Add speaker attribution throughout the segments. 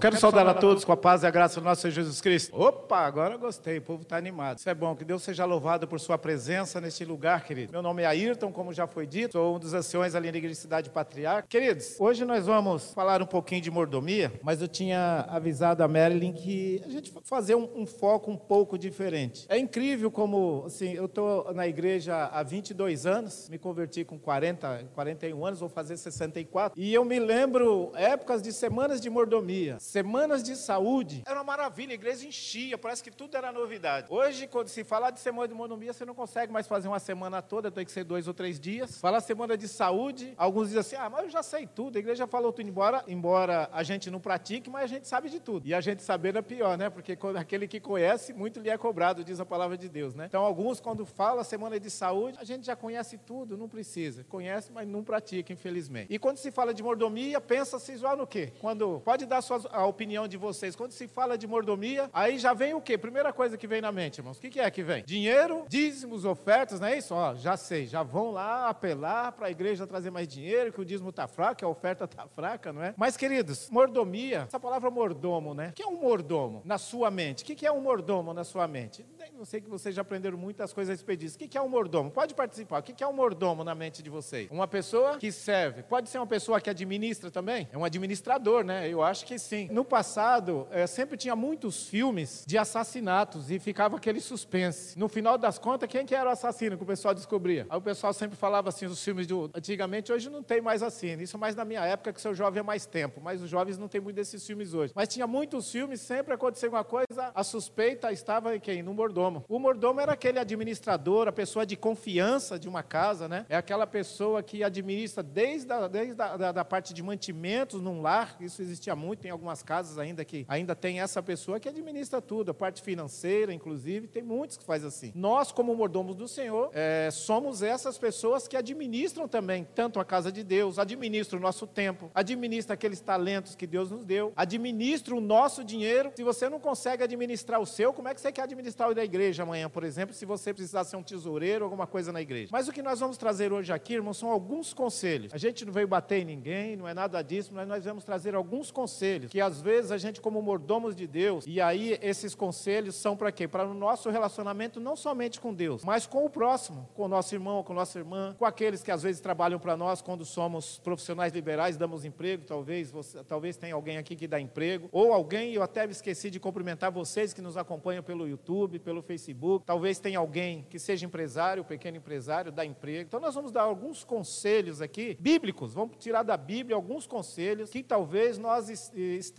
Speaker 1: Quero saudar a todos com a paz e a graça do nosso Senhor Jesus Cristo. Opa, agora eu gostei, o povo está animado. Isso é bom, que Deus seja louvado por sua presença neste lugar, querido. Meu nome é Ayrton, como já foi dito, sou um dos anciões ali na Igreja Cidade Patriarca. Queridos, hoje nós vamos falar um pouquinho de mordomia, mas eu tinha avisado a Marilyn que a gente fazer um, um foco um pouco diferente. É incrível como, assim, eu estou na igreja há 22 anos, me converti com 40, 41 anos, vou fazer 64, e eu me lembro épocas de semanas de mordomia Semanas de saúde era uma maravilha, a igreja enchia, parece que tudo era novidade. Hoje, quando se falar de semana de monomia, você não consegue mais fazer uma semana toda, tem que ser dois ou três dias. Falar semana de saúde, alguns dizem assim: ah, mas eu já sei tudo, a igreja falou tudo, embora, embora a gente não pratique, mas a gente sabe de tudo. E a gente saber é pior, né? Porque aquele que conhece, muito lhe é cobrado, diz a palavra de Deus, né? Então, alguns, quando fala semana de saúde, a gente já conhece tudo, não precisa. Conhece, mas não pratica, infelizmente. E quando se fala de mordomia, pensa-se igual no quê? Quando pode dar suas a opinião de vocês. Quando se fala de mordomia, aí já vem o quê? Primeira coisa que vem na mente, irmãos. O que, que é que vem? Dinheiro, dízimos, ofertas, não é isso? Ó, já sei, já vão lá apelar para a igreja trazer mais dinheiro, que o dízimo está fraco, que a oferta está fraca, não é? Mas, queridos, mordomia, essa palavra mordomo, né? O que é um mordomo na sua mente? O que é um mordomo na sua mente? Eu sei que vocês já aprenderam muitas coisas a respeito disso. O que é um mordomo? Pode participar. O que é um mordomo na mente de vocês? Uma pessoa que serve. Pode ser uma pessoa que administra também? É um administrador, né? Eu acho que sim. No passado, é, sempre tinha muitos filmes de assassinatos e ficava aquele suspense. No final das contas, quem que era o assassino que o pessoal descobria? Aí o pessoal sempre falava assim, os filmes de antigamente, hoje não tem mais assim. Isso mais na minha época, que seu jovem é mais tempo, mas os jovens não tem muito desses filmes hoje. Mas tinha muitos filmes, sempre acontecia alguma coisa, a suspeita estava em quem? No mordomo. O mordomo era aquele administrador, a pessoa de confiança de uma casa, né? É aquela pessoa que administra desde a, desde a da, da parte de mantimentos num lar, isso existia muito, tem algumas casas ainda que ainda tem essa pessoa que administra tudo, a parte financeira, inclusive, tem muitos que faz assim. Nós, como mordomos do Senhor, é, somos essas pessoas que administram também tanto a casa de Deus, administram o nosso tempo, administram aqueles talentos que Deus nos deu, administram o nosso dinheiro. Se você não consegue administrar o seu, como é que você quer administrar o da igreja amanhã, por exemplo, se você precisar ser um tesoureiro, alguma coisa na igreja? Mas o que nós vamos trazer hoje aqui, irmãos, são alguns conselhos. A gente não veio bater em ninguém, não é nada disso, mas nós vamos trazer alguns conselhos que às vezes a gente, como mordomos de Deus, e aí esses conselhos são para quê? Para o nosso relacionamento não somente com Deus, mas com o próximo, com o nosso irmão, com nossa irmã, com aqueles que às vezes trabalham para nós quando somos profissionais liberais, damos emprego, talvez você, talvez tenha alguém aqui que dá emprego, ou alguém, eu até esqueci de cumprimentar vocês que nos acompanham pelo YouTube, pelo Facebook, talvez tenha alguém que seja empresário, pequeno empresário, dá emprego. Então nós vamos dar alguns conselhos aqui, bíblicos, vamos tirar da Bíblia alguns conselhos que talvez nós estejamos,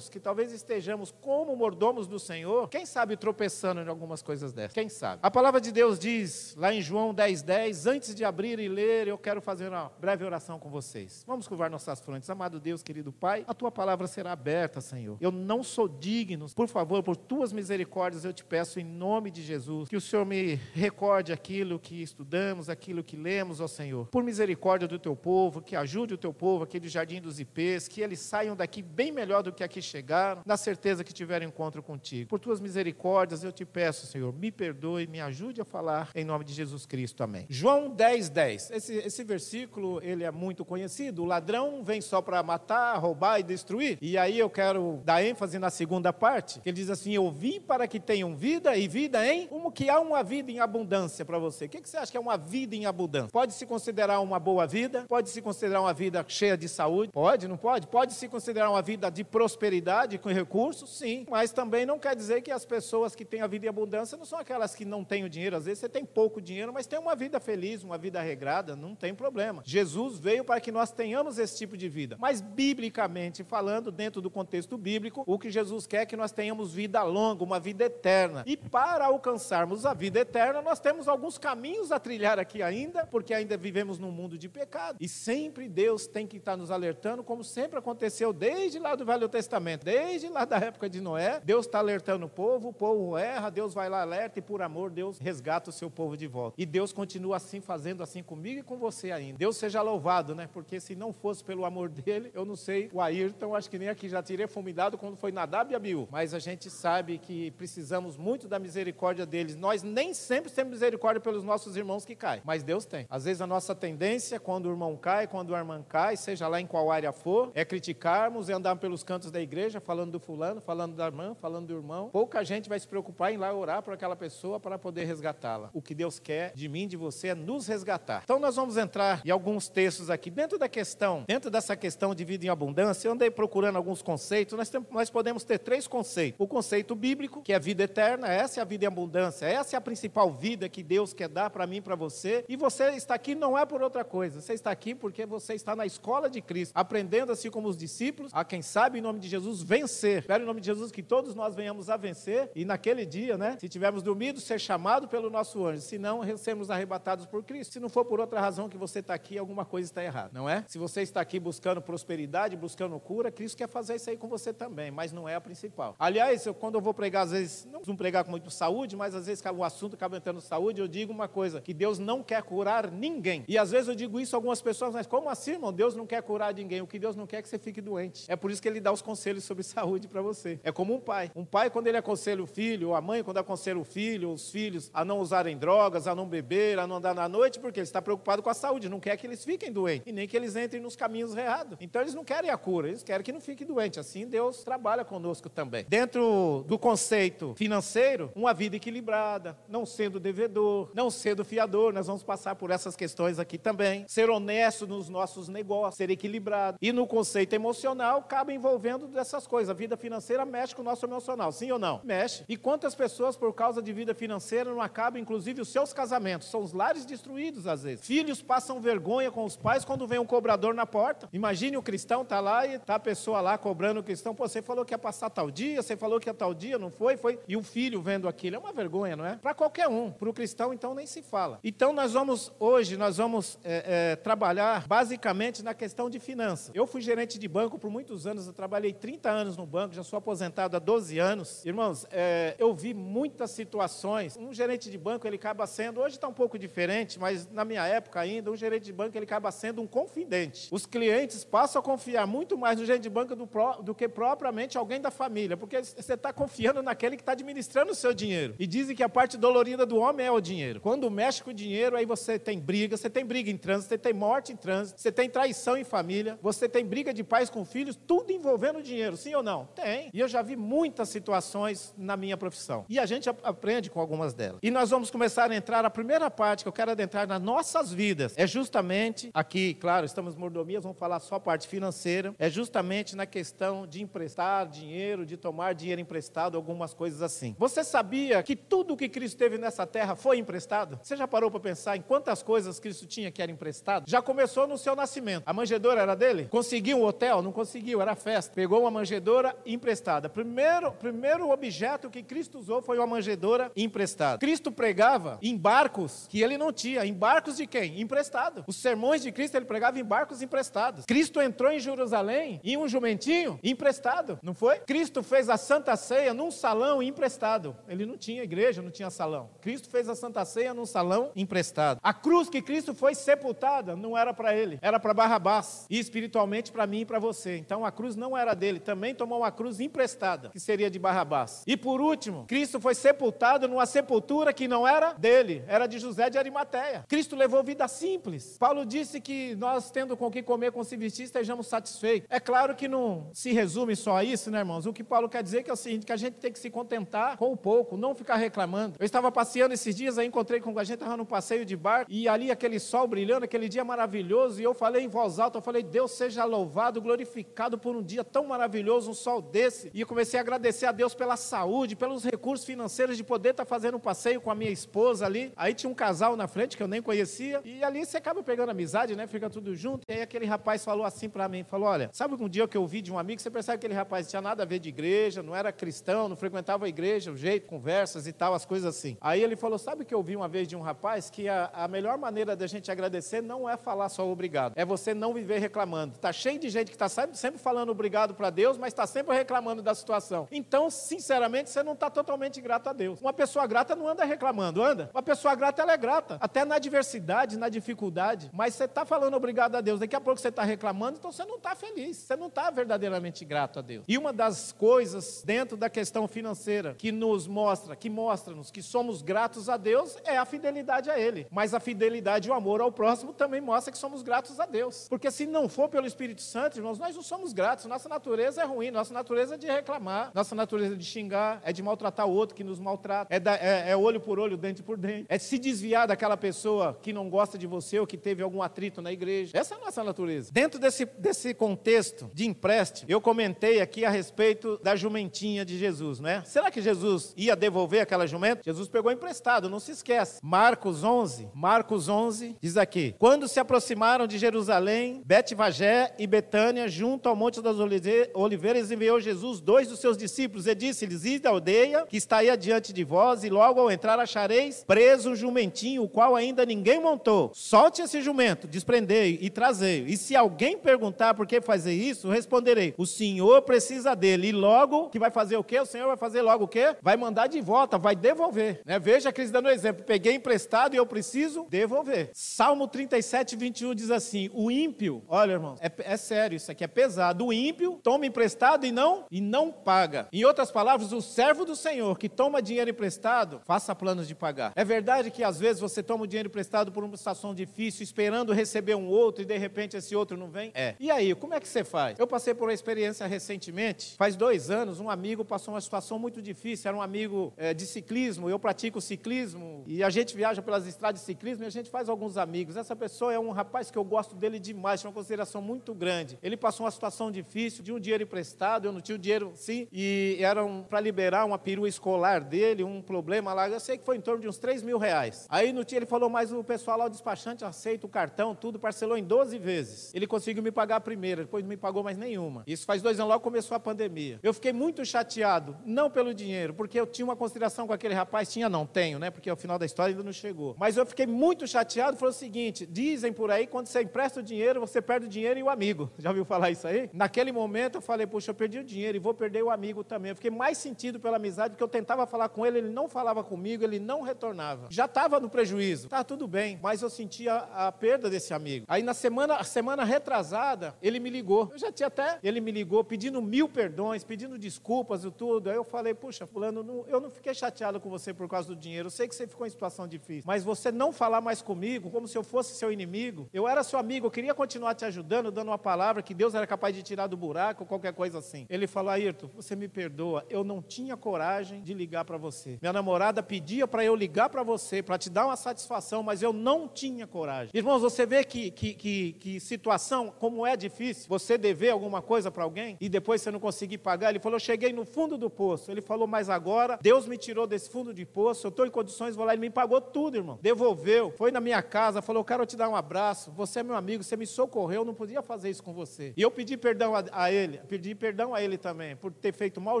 Speaker 1: que talvez estejamos como mordomos do Senhor, quem sabe tropeçando em algumas coisas dessas, quem sabe. A palavra de Deus diz, lá em João 10, 10, antes de abrir e ler, eu quero fazer uma breve oração com vocês. Vamos curvar nossas frontes. Amado Deus, querido Pai, a tua palavra será aberta, Senhor. Eu não sou digno, por favor, por tuas misericórdias, eu te peço em nome de Jesus, que o Senhor me recorde aquilo que estudamos, aquilo que lemos, ó Senhor. Por misericórdia do teu povo, que ajude o teu povo aqui do Jardim dos Ipês, que eles saiam daqui bem melhor do que aqui chegaram, na certeza que tiveram encontro contigo. Por tuas misericórdias, eu te peço, Senhor, me perdoe, me ajude a falar em nome de Jesus Cristo. Amém. João 10, 10. Esse, esse versículo, ele é muito conhecido. O ladrão vem só para matar, roubar e destruir. E aí eu quero dar ênfase na segunda parte, que ele diz assim: Eu vim para que tenham vida e vida em como que há uma vida em abundância para você. O que, que você acha que é uma vida em abundância? Pode se considerar uma boa vida? Pode se considerar uma vida cheia de saúde? Pode, não pode? Pode se considerar uma vida de prosperidade, com recursos? Sim. Mas também não quer dizer que as pessoas que têm a vida em abundância não são aquelas que não têm o dinheiro. Às vezes você tem pouco dinheiro, mas tem uma vida feliz, uma vida regrada, não tem problema. Jesus veio para que nós tenhamos esse tipo de vida. Mas biblicamente falando, dentro do contexto bíblico, o que Jesus quer é que nós tenhamos vida longa, uma vida eterna. E para alcançarmos a vida eterna, nós temos alguns caminhos a trilhar aqui ainda, porque ainda vivemos num mundo de pecado. E sempre Deus tem que estar nos alertando, como sempre aconteceu desde lá Velho Testamento, desde lá da época de Noé. Deus está alertando o povo, o povo erra, Deus vai lá, alerta e por amor Deus resgata o seu povo de volta. E Deus continua assim, fazendo assim comigo e com você ainda. Deus seja louvado, né? Porque se não fosse pelo amor dele, eu não sei, o Ayrton, acho que nem aqui já teria fumidado quando foi Nadab e Abiú. Mas a gente sabe que precisamos muito da misericórdia deles. Nós nem sempre temos misericórdia pelos nossos irmãos que caem, mas Deus tem. Às vezes a nossa tendência, quando o irmão cai, quando a irmã cai, seja lá em qual área for, é criticarmos e andar pelo pelos cantos da igreja, falando do fulano, falando da irmã, falando do irmão. Pouca gente vai se preocupar em lá orar por aquela pessoa para poder resgatá-la. O que Deus quer de mim, de você, é nos resgatar. Então nós vamos entrar em alguns textos aqui. Dentro da questão, dentro dessa questão de vida em abundância, eu andei procurando alguns conceitos. Nós, temos, nós podemos ter três conceitos. O conceito bíblico, que é a vida eterna, essa é a vida em abundância, essa é a principal vida que Deus quer dar para mim para você. E você está aqui não é por outra coisa, você está aqui porque você está na escola de Cristo, aprendendo assim como os discípulos, a quem sabe em nome de Jesus vencer. Espero em nome de Jesus que todos nós venhamos a vencer e naquele dia, né, se tivermos dormido, ser chamado pelo nosso anjo, se não, sermos arrebatados por Cristo. Se não for por outra razão que você está aqui, alguma coisa está errada, não é? Se você está aqui buscando prosperidade, buscando cura, Cristo quer fazer isso aí com você também, mas não é a principal. Aliás, eu, quando eu vou pregar, às vezes, não vou pregar com muito saúde, mas às vezes o assunto acaba entrando saúde, eu digo uma coisa, que Deus não quer curar ninguém. E às vezes eu digo isso a algumas pessoas, mas como assim, irmão? Deus não quer curar ninguém. O que Deus não quer é que você fique doente. É por isso que ele dá os conselhos sobre saúde para você. É como um pai. Um pai, quando ele aconselha o filho, ou a mãe, quando aconselha o filho, os filhos, a não usarem drogas, a não beber, a não andar na noite, porque ele está preocupado com a saúde, não quer que eles fiquem doentes. E nem que eles entrem nos caminhos errados. Então eles não querem a cura, eles querem que não fique doente. Assim Deus trabalha conosco também. Dentro do conceito financeiro, uma vida equilibrada, não sendo devedor, não sendo fiador, nós vamos passar por essas questões aqui também. Ser honesto nos nossos negócios, ser equilibrado. E no conceito emocional, acaba envolvendo dessas coisas. A vida financeira mexe com o nosso emocional, sim ou não? Mexe. E quantas pessoas, por causa de vida financeira, não acabam, inclusive, os seus casamentos? São os lares destruídos, às vezes. Filhos passam vergonha com os pais quando vem um cobrador na porta. Imagine o cristão tá lá e tá a pessoa lá cobrando o cristão. Pô, você falou que ia passar tal dia, você falou que ia tal dia, não foi? Foi. E o filho vendo aquilo. É uma vergonha, não é? Para qualquer um. Para o cristão, então, nem se fala. Então, nós vamos, hoje, nós vamos é, é, trabalhar basicamente na questão de finanças. Eu fui gerente de banco por muitos anos, eu trabalhei 30 anos no banco, já sou aposentado há 12 anos. Irmãos, é, eu vi muitas situações. Um gerente de banco, ele acaba sendo, hoje está um pouco diferente, mas na minha época ainda, um gerente de banco, ele acaba sendo um confidente. Os clientes passam a confiar muito mais no gerente de banco do, do que propriamente alguém da família, porque você está confiando naquele que está administrando o seu dinheiro. E dizem que a parte dolorida do homem é o dinheiro. Quando mexe com o dinheiro, aí você tem briga, você tem briga em trânsito, você tem morte em trânsito, você tem traição em família, você tem briga de pais com filhos, tudo envolvendo dinheiro, sim ou não? Tem. E eu já vi muitas situações na minha profissão. E a gente aprende com algumas delas. E nós vamos começar a entrar, a primeira parte que eu quero adentrar nas nossas vidas, é justamente, aqui, claro, estamos mordomias, vamos falar só a parte financeira, é justamente na questão de emprestar dinheiro, de tomar dinheiro emprestado, algumas coisas assim. Você sabia que tudo que Cristo teve nessa terra foi emprestado? Você já parou para pensar em quantas coisas Cristo tinha que era emprestado? Já começou no seu nascimento. A manjedoura era dele? Conseguiu um hotel? Não conseguiu, era festa. Pegou uma manjedoura emprestada. Primeiro, primeiro objeto que Cristo usou foi uma manjedoura emprestada. Cristo pregava em barcos que ele não tinha. Em barcos de quem? Emprestado. Os sermões de Cristo ele pregava em barcos emprestados. Cristo entrou em Jerusalém em um jumentinho emprestado, não foi? Cristo fez a Santa Ceia num salão emprestado. Ele não tinha igreja, não tinha salão. Cristo fez a Santa Ceia num salão emprestado. A cruz que Cristo foi sepultada não era para ele, era para Barrabás e espiritualmente para mim e para você. Então a cruz não era dele, também tomou uma cruz emprestada, que seria de Barrabás. E por último, Cristo foi sepultado numa sepultura que não era dele, era de José de Arimateia. Cristo levou vida simples. Paulo disse que nós tendo com que comer, com se vestir, estejamos satisfeitos. É claro que não se resume só a isso, né, irmãos? O que Paulo quer dizer é que é o seguinte, que a gente tem que se contentar com o pouco, não ficar reclamando. Eu estava passeando esses dias, aí encontrei com a gente, estava num passeio de barco, e ali aquele sol brilhando, aquele dia maravilhoso, e eu falei em voz alta, eu falei, Deus seja louvado, glorificado por um dia tão maravilhoso, um sol desse. E comecei a agradecer a Deus pela saúde, pelos recursos financeiros de poder estar fazendo um passeio com a minha esposa ali. Aí tinha um casal na frente que eu nem conhecia, e ali você acaba pegando amizade, né? Fica tudo junto. E aí aquele rapaz falou assim para mim, falou, olha, sabe um dia que eu vi de um amigo, você percebe que aquele rapaz não tinha nada a ver de igreja, não era cristão, não frequentava a igreja, o jeito, conversas e tal, as coisas assim. Aí ele falou, sabe que eu vi uma vez de um rapaz que a, a melhor maneira da gente agradecer não é falar só obrigado, é você não viver reclamando. Tá cheio de gente que está sempre, sempre falando obrigado para Deus, mas está sempre reclamando da situação. Então, sinceramente, você não está totalmente grato a Deus. Uma pessoa grata não anda reclamando, anda? Uma pessoa grata, ela é grata, até na adversidade, na dificuldade, mas você está falando obrigado a Deus, daqui a pouco você está reclamando, então você não está feliz, você não está verdadeiramente grato a Deus. E uma das coisas dentro da questão financeira que nos mostra, que mostra-nos que somos gratos a Deus é a fidelidade a Ele. Mas a fidelidade e o amor ao próximo também mostra que somos gratos a Deus. Porque se não for pelo Espírito Santo, irmãos, nós não somos gratos. Gratos. Nossa natureza é ruim, nossa natureza é de reclamar, nossa natureza é de xingar, é de maltratar o outro que nos maltrata, é, da, é, é olho por olho, dente por dente, é se desviar daquela pessoa que não gosta de você ou que teve algum atrito na igreja. Essa é a nossa natureza. Dentro desse, desse contexto de empréstimo, eu comentei aqui a respeito da jumentinha de Jesus, né? Será que Jesus ia devolver aquela jumenta? Jesus pegou emprestado, não se esquece. Marcos 11, Marcos 11 diz aqui: Quando se aproximaram de Jerusalém, Betvagé e Betânia, junto ao Monte das Oliveiras, enviou Jesus dois dos seus discípulos e disse-lhes: Ide à aldeia que está aí adiante de vós, e logo ao entrar achareis preso um jumentinho, o qual ainda ninguém montou. Solte esse jumento, desprendei e trazei. E se alguém perguntar por que fazer isso, responderei: O Senhor precisa dele. E logo que vai fazer o quê? O Senhor vai fazer logo o quê? Vai mandar de volta, vai devolver. Né? Veja Cris dando exemplo. Peguei emprestado e eu preciso devolver. Salmo 37, 21 diz assim: O ímpio, olha, irmão, é, é sério, isso aqui é pesado. O ímpio toma emprestado e não e não paga. Em outras palavras, o servo do Senhor que toma dinheiro emprestado, faça planos de pagar. É verdade que às vezes você toma o dinheiro emprestado por uma situação difícil, esperando receber um outro e de repente esse outro não vem? É. E aí, como é que você faz? Eu passei por uma experiência recentemente, faz dois anos, um amigo passou uma situação muito difícil, era um amigo é, de ciclismo, eu pratico ciclismo e a gente viaja pelas estradas de ciclismo e a gente faz alguns amigos. Essa pessoa é um rapaz que eu gosto dele demais, tinha uma consideração muito grande. Ele passou uma situação difícil, de um dinheiro emprestado, eu não tinha o dinheiro, sim, e era um, para liberar uma perua escolar dele, um problema lá, eu sei que foi em torno de uns 3 mil reais. Aí no dia ele falou, mas o pessoal lá, o despachante, aceita o cartão, tudo, parcelou em 12 vezes. Ele conseguiu me pagar a primeira, depois não me pagou mais nenhuma. Isso faz dois anos, logo começou a pandemia. Eu fiquei muito chateado, não pelo dinheiro, porque eu tinha uma consideração com aquele rapaz, tinha não, tenho, né, porque ao final da história ainda não chegou. Mas eu fiquei muito chateado, foi o seguinte, dizem por aí, quando você empresta o dinheiro, você perde o dinheiro e o amigo. Já ouviu falar isso aí? Naquele momento eu falei, puxa, eu perdi o dinheiro e vou perder o amigo também. Eu fiquei mais sentido pela amizade, porque eu tentava falar com ele, ele não falava comigo, ele não retornava. Já estava no prejuízo, tá tudo bem, mas eu sentia a perda desse amigo. Aí na semana, a semana retrasada, ele me ligou. Eu já tinha até, ele me ligou pedindo mil perdões, pedindo desculpas e tudo. Aí eu falei, puxa, fulano, não, eu não fiquei chateado com você por causa do dinheiro. Eu sei que você ficou em situação difícil, mas você não falar mais comigo como se eu fosse seu inimigo. Eu era seu amigo, eu queria continuar te ajudando, dando uma palavra que Deus era capaz de tirar do buraco, qualquer coisa assim. Ele falou, Ayrton, você me perdoa, eu não tinha coragem de ligar para você. Minha namorada pedia para eu ligar para você, para te dar uma satisfação, mas eu não tinha coragem. Irmãos, você vê que, que, que, que situação, como é difícil, você dever alguma coisa para alguém e depois você não conseguir pagar. Ele falou, cheguei no fundo do poço. Ele falou, mas agora Deus me tirou desse fundo de poço, eu estou em condições, vou lá. Ele me pagou tudo, irmão. Devolveu, foi na minha casa, falou, quero te dar um abraço, você é meu amigo, você me socorreu, eu não podia fazer isso com você. E eu pedi perdão a, a ele, pedi perdão a ele também, por ter feito mau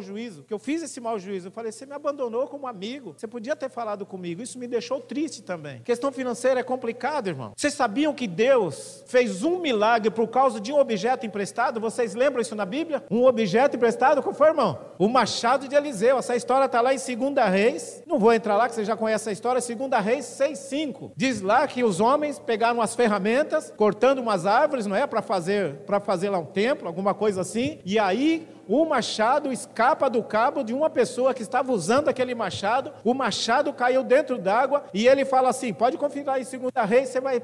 Speaker 1: juízo, que eu fiz esse mau juízo. Eu falei, você me abandonou como amigo, você podia ter falado comigo. Isso me deixou triste também. Questão financeira é complicado, irmão. Vocês sabiam que Deus fez um milagre por causa de um objeto emprestado? Vocês lembram isso na Bíblia? Um objeto emprestado, qual foi, irmão? O machado de Eliseu. Essa história está lá em 2 Reis. Não vou entrar lá, que você já conhece a história. 2 Reis 6, 5. Diz lá que os homens pegaram as ferramentas, cortando umas árvores, não é? Para fazer, fazer lá um templo, alguma coisa assim. E aí o machado escapa do cabo de uma pessoa que estava usando aquele machado, o machado caiu dentro d'água e ele fala assim: pode conferir lá em 2 Reis, você, vai,